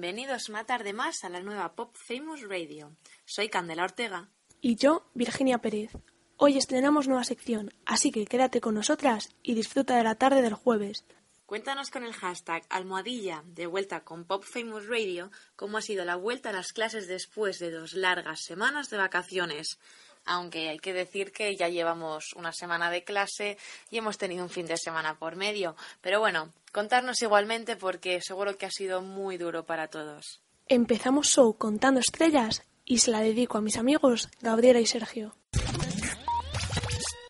Bienvenidos una tarde más a la nueva Pop Famous Radio. Soy Candela Ortega. Y yo, Virginia Pérez. Hoy estrenamos nueva sección, así que quédate con nosotras y disfruta de la tarde del jueves. Cuéntanos con el hashtag almohadilla de vuelta con Pop Famous Radio cómo ha sido la vuelta a las clases después de dos largas semanas de vacaciones. Aunque hay que decir que ya llevamos una semana de clase y hemos tenido un fin de semana por medio. Pero bueno, contarnos igualmente porque seguro que ha sido muy duro para todos. Empezamos show contando estrellas y se la dedico a mis amigos Gabriela y Sergio.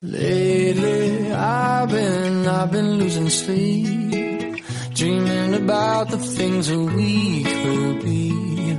Lately, I've been, I've been losing sleep, dreaming about the things that we could be.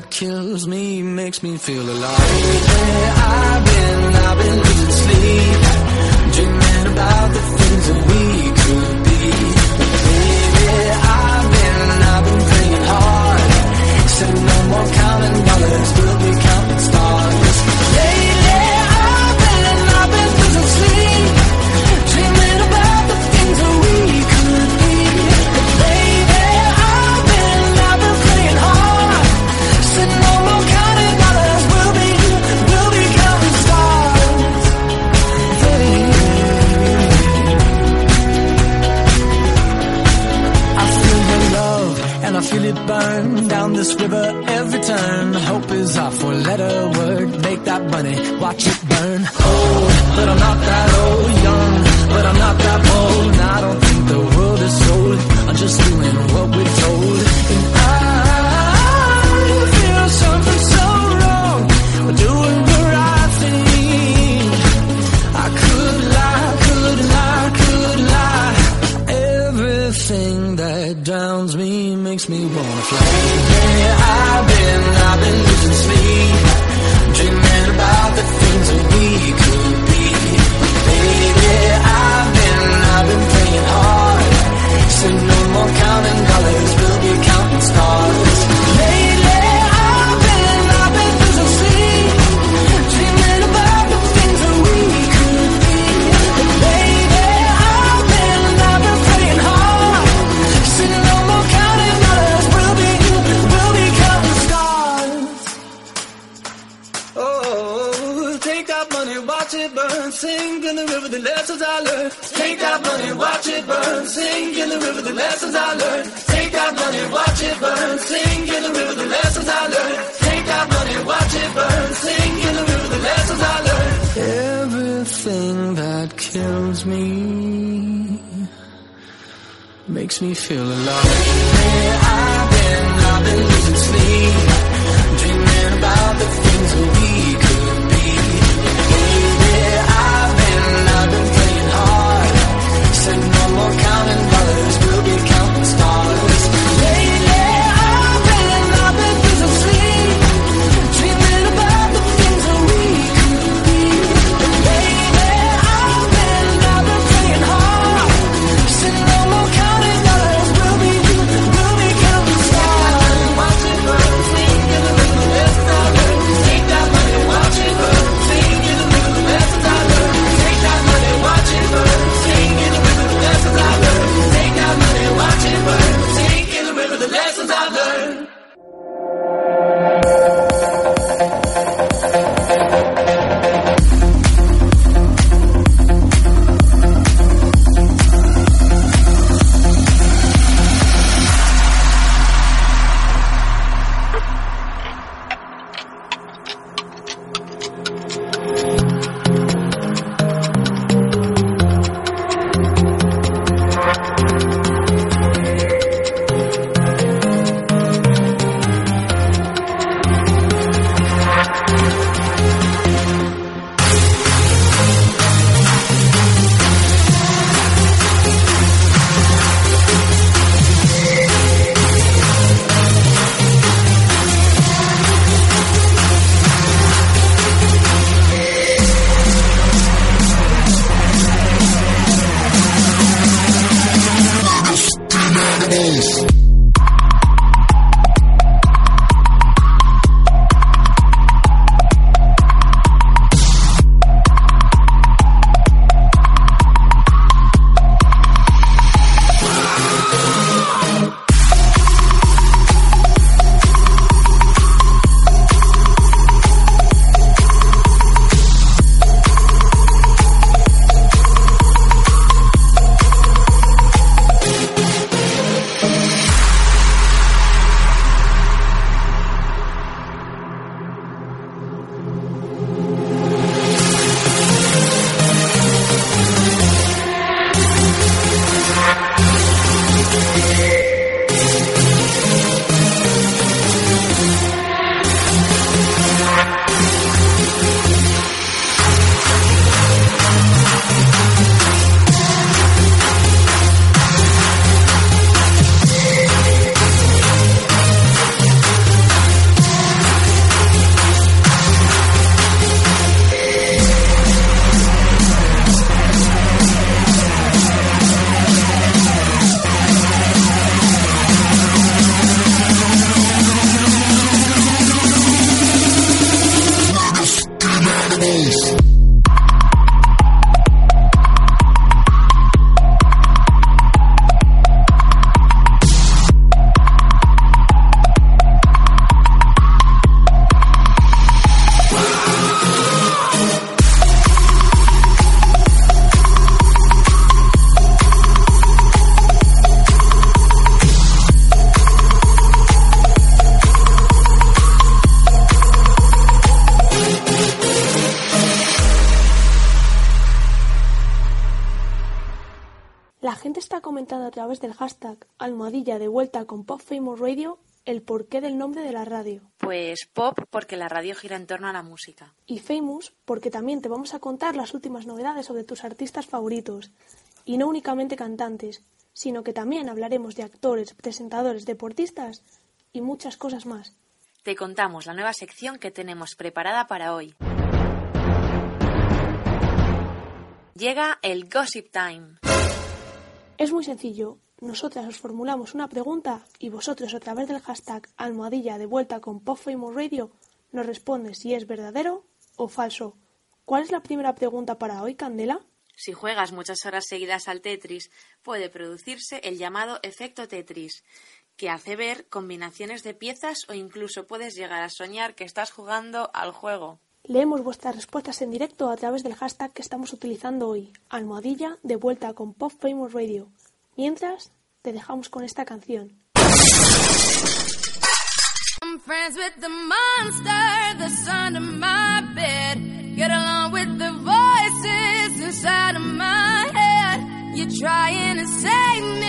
That kills me makes me feel alive. Lately, I've been, I've been losing sleep, dreaming about the things that we feel it burn down this river every turn. Hope is our four letter word. Make that money, watch it burn. Old, but I'm not that old. Young, but I'm not that bold. I don't think the world is sold. I'm just doing what we're told. Makes me feel alive. Hey, I've been, a través del hashtag almohadilla de vuelta con Pop Famous Radio el porqué del nombre de la radio. Pues pop porque la radio gira en torno a la música. Y famous porque también te vamos a contar las últimas novedades sobre tus artistas favoritos. Y no únicamente cantantes, sino que también hablaremos de actores, presentadores, deportistas y muchas cosas más. Te contamos la nueva sección que tenemos preparada para hoy. Llega el Gossip Time. Es muy sencillo. Nosotras os formulamos una pregunta y vosotros a través del hashtag almohadilla de vuelta con Pop Famous Radio nos respondes si es verdadero o falso. ¿Cuál es la primera pregunta para hoy, Candela? Si juegas muchas horas seguidas al Tetris, puede producirse el llamado efecto Tetris, que hace ver combinaciones de piezas o incluso puedes llegar a soñar que estás jugando al juego. Leemos vuestras respuestas en directo a través del hashtag que estamos utilizando hoy, almohadilla de vuelta con Pop Famous Radio. Mientras, te dejamos con esta canción. I'm friends with the monster my bed. Get along with the voices inside of my head. Trying to save me,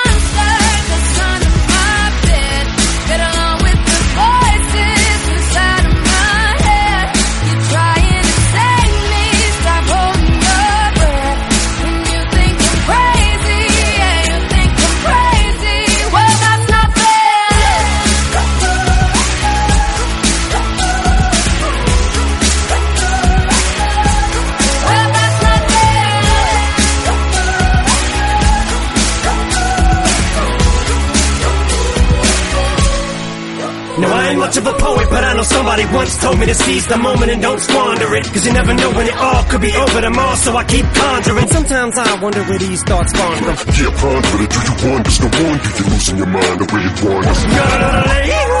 told me to seize the moment and don't squander it. Cause you never know when it all could be over tomorrow, so I keep conjuring. Sometimes I wonder where these thoughts spawn from. Yeah, ponder it. Do you wonder? No wonder you're losing your mind the way it wanders.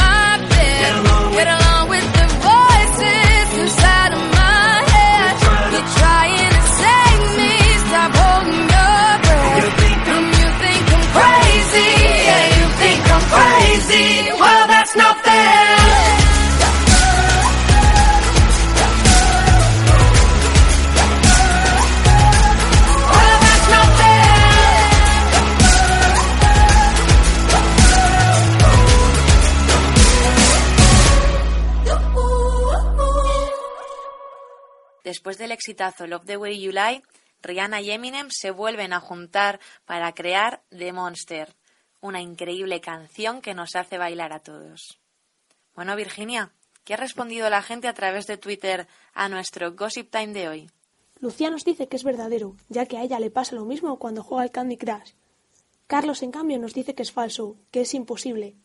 exitazo Love the Way You Lie, Rihanna y Eminem se vuelven a juntar para crear The Monster, una increíble canción que nos hace bailar a todos. Bueno, Virginia, ¿qué ha respondido la gente a través de Twitter a nuestro Gossip Time de hoy? Lucía nos dice que es verdadero, ya que a ella le pasa lo mismo cuando juega al Candy Crush. Carlos, en cambio, nos dice que es falso, que es imposible.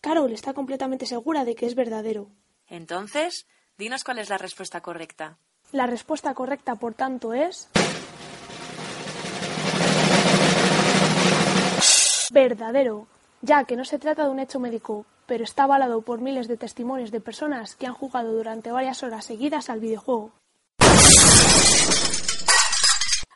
Carol está completamente segura de que es verdadero. Entonces, dinos cuál es la respuesta correcta. La respuesta correcta, por tanto, es... Verdadero, ya que no se trata de un hecho médico, pero está avalado por miles de testimonios de personas que han jugado durante varias horas seguidas al videojuego.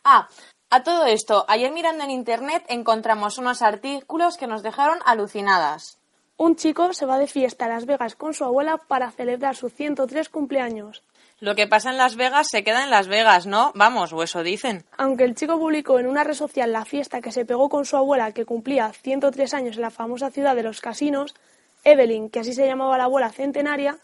Ah, a todo esto, ayer mirando en internet encontramos unos artículos que nos dejaron alucinadas. Un chico se va de fiesta a Las Vegas con su abuela para celebrar su 103 cumpleaños. Lo que pasa en Las Vegas se queda en Las Vegas, ¿no? Vamos, o eso dicen. Aunque el chico publicó en una red social la fiesta que se pegó con su abuela que cumplía 103 años en la famosa ciudad de los casinos, Evelyn, que así se llamaba la abuela centenaria,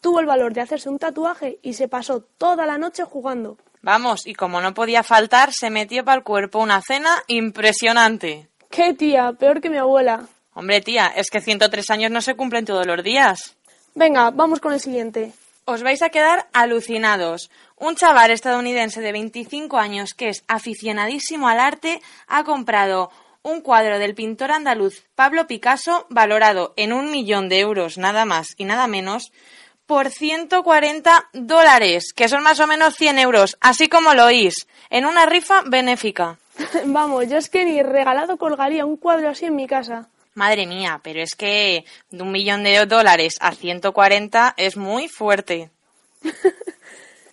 tuvo el valor de hacerse un tatuaje y se pasó toda la noche jugando. Vamos, y como no podía faltar, se metió para el cuerpo una cena impresionante. ¡Qué tía! Peor que mi abuela. Hombre, tía, es que 103 años no se cumplen todos los días. Venga, vamos con el siguiente. Os vais a quedar alucinados. Un chaval estadounidense de 25 años que es aficionadísimo al arte ha comprado un cuadro del pintor andaluz Pablo Picasso valorado en un millón de euros nada más y nada menos por 140 dólares, que son más o menos 100 euros, así como lo oís, en una rifa benéfica. Vamos, yo es que ni regalado colgaría un cuadro así en mi casa. Madre mía, pero es que de un millón de dólares a 140 es muy fuerte.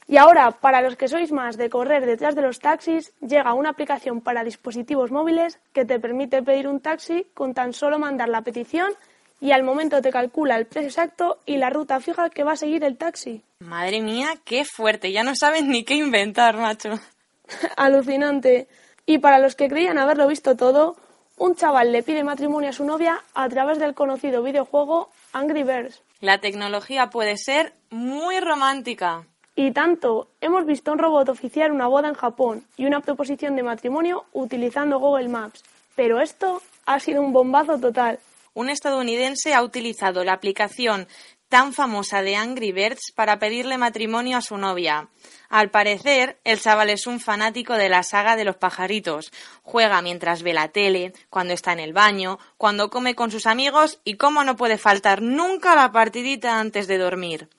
Y ahora, para los que sois más de correr detrás de los taxis, llega una aplicación para dispositivos móviles que te permite pedir un taxi con tan solo mandar la petición y al momento te calcula el precio exacto y la ruta fija que va a seguir el taxi. Madre mía, qué fuerte, ya no saben ni qué inventar, macho. Alucinante. Y para los que creían haberlo visto todo, un chaval le pide matrimonio a su novia a través del conocido videojuego Angry Birds. La tecnología puede ser muy romántica. Y tanto, hemos visto un robot oficiar una boda en Japón y una proposición de matrimonio utilizando Google Maps. Pero esto ha sido un bombazo total. Un estadounidense ha utilizado la aplicación tan famosa de Angry Birds para pedirle matrimonio a su novia. Al parecer, el chaval es un fanático de la saga de los pajaritos. Juega mientras ve la tele, cuando está en el baño, cuando come con sus amigos y cómo no puede faltar nunca la partidita antes de dormir.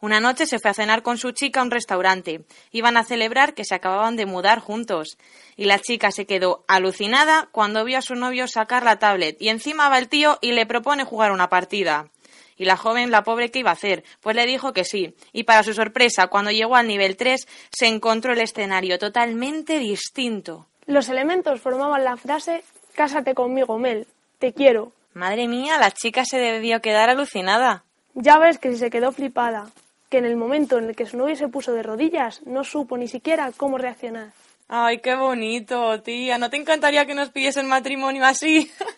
Una noche se fue a cenar con su chica a un restaurante. Iban a celebrar que se acababan de mudar juntos. Y la chica se quedó alucinada cuando vio a su novio sacar la tablet y encima va el tío y le propone jugar una partida. Y la joven, la pobre, ¿qué iba a hacer? Pues le dijo que sí. Y para su sorpresa, cuando llegó al nivel 3, se encontró el escenario totalmente distinto. Los elementos formaban la frase Cásate conmigo, Mel. Te quiero. Madre mía, la chica se debió quedar alucinada. Ya ves que si se quedó flipada, que en el momento en el que su novio se puso de rodillas, no supo ni siquiera cómo reaccionar. Ay, qué bonito, tía. ¿No te encantaría que nos pidiesen matrimonio así?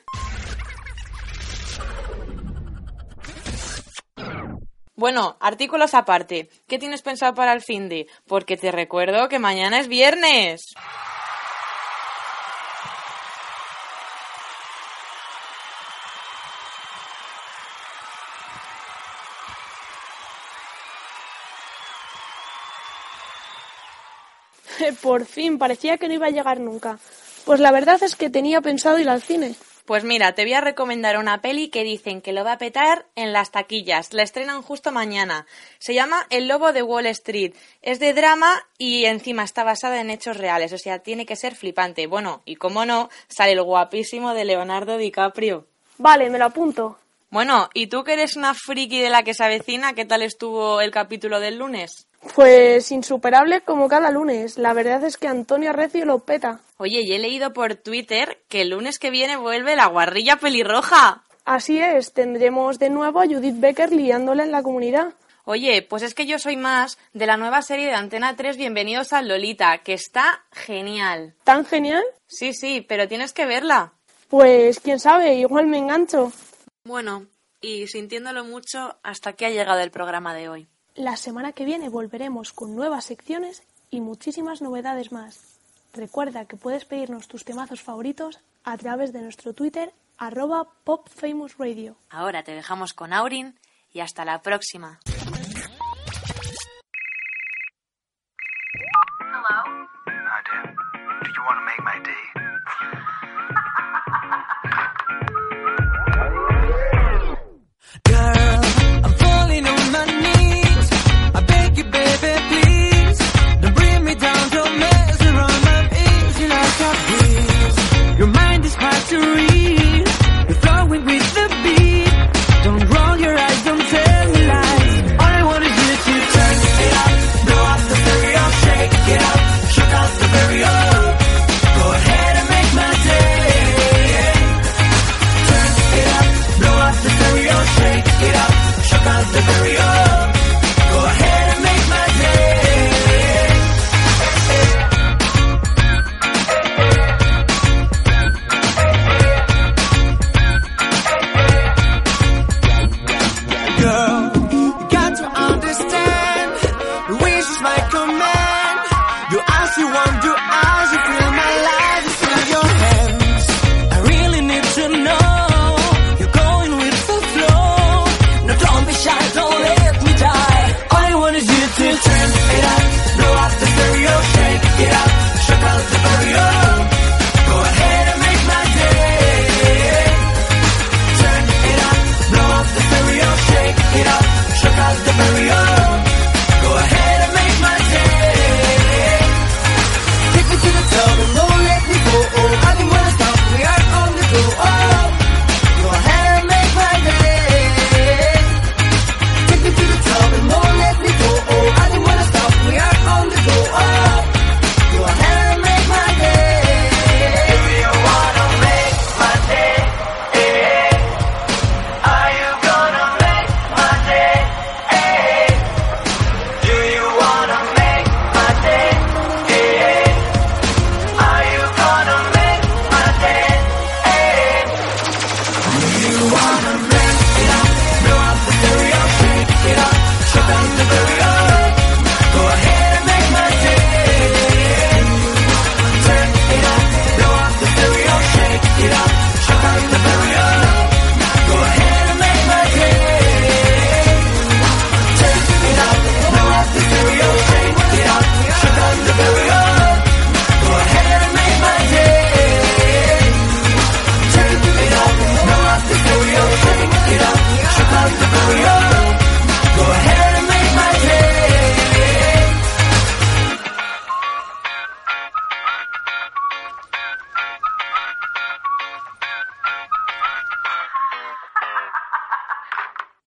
Bueno, artículos aparte. ¿Qué tienes pensado para el fin de? Porque te recuerdo que mañana es viernes. Por fin, parecía que no iba a llegar nunca. Pues la verdad es que tenía pensado ir al cine. Pues mira, te voy a recomendar una peli que dicen que lo va a petar en las taquillas. La estrenan justo mañana. Se llama El Lobo de Wall Street. Es de drama y encima está basada en hechos reales. O sea, tiene que ser flipante. Bueno, y como no, sale el guapísimo de Leonardo DiCaprio. Vale, me lo apunto. Bueno, ¿y tú que eres una friki de la que se avecina? ¿Qué tal estuvo el capítulo del lunes? Pues insuperable como cada lunes. La verdad es que Antonio Recio lo peta. Oye, y he leído por Twitter que el lunes que viene vuelve la guarrilla pelirroja. Así es, tendremos de nuevo a Judith Becker liándola en la comunidad. Oye, pues es que yo soy más de la nueva serie de Antena 3 Bienvenidos al Lolita, que está genial. ¿Tan genial? Sí, sí, pero tienes que verla. Pues quién sabe, igual me engancho. Bueno, y sintiéndolo mucho, hasta aquí ha llegado el programa de hoy. La semana que viene volveremos con nuevas secciones y muchísimas novedades más. Recuerda que puedes pedirnos tus temazos favoritos a través de nuestro Twitter arroba popfamousradio. Ahora te dejamos con Aurin y hasta la próxima.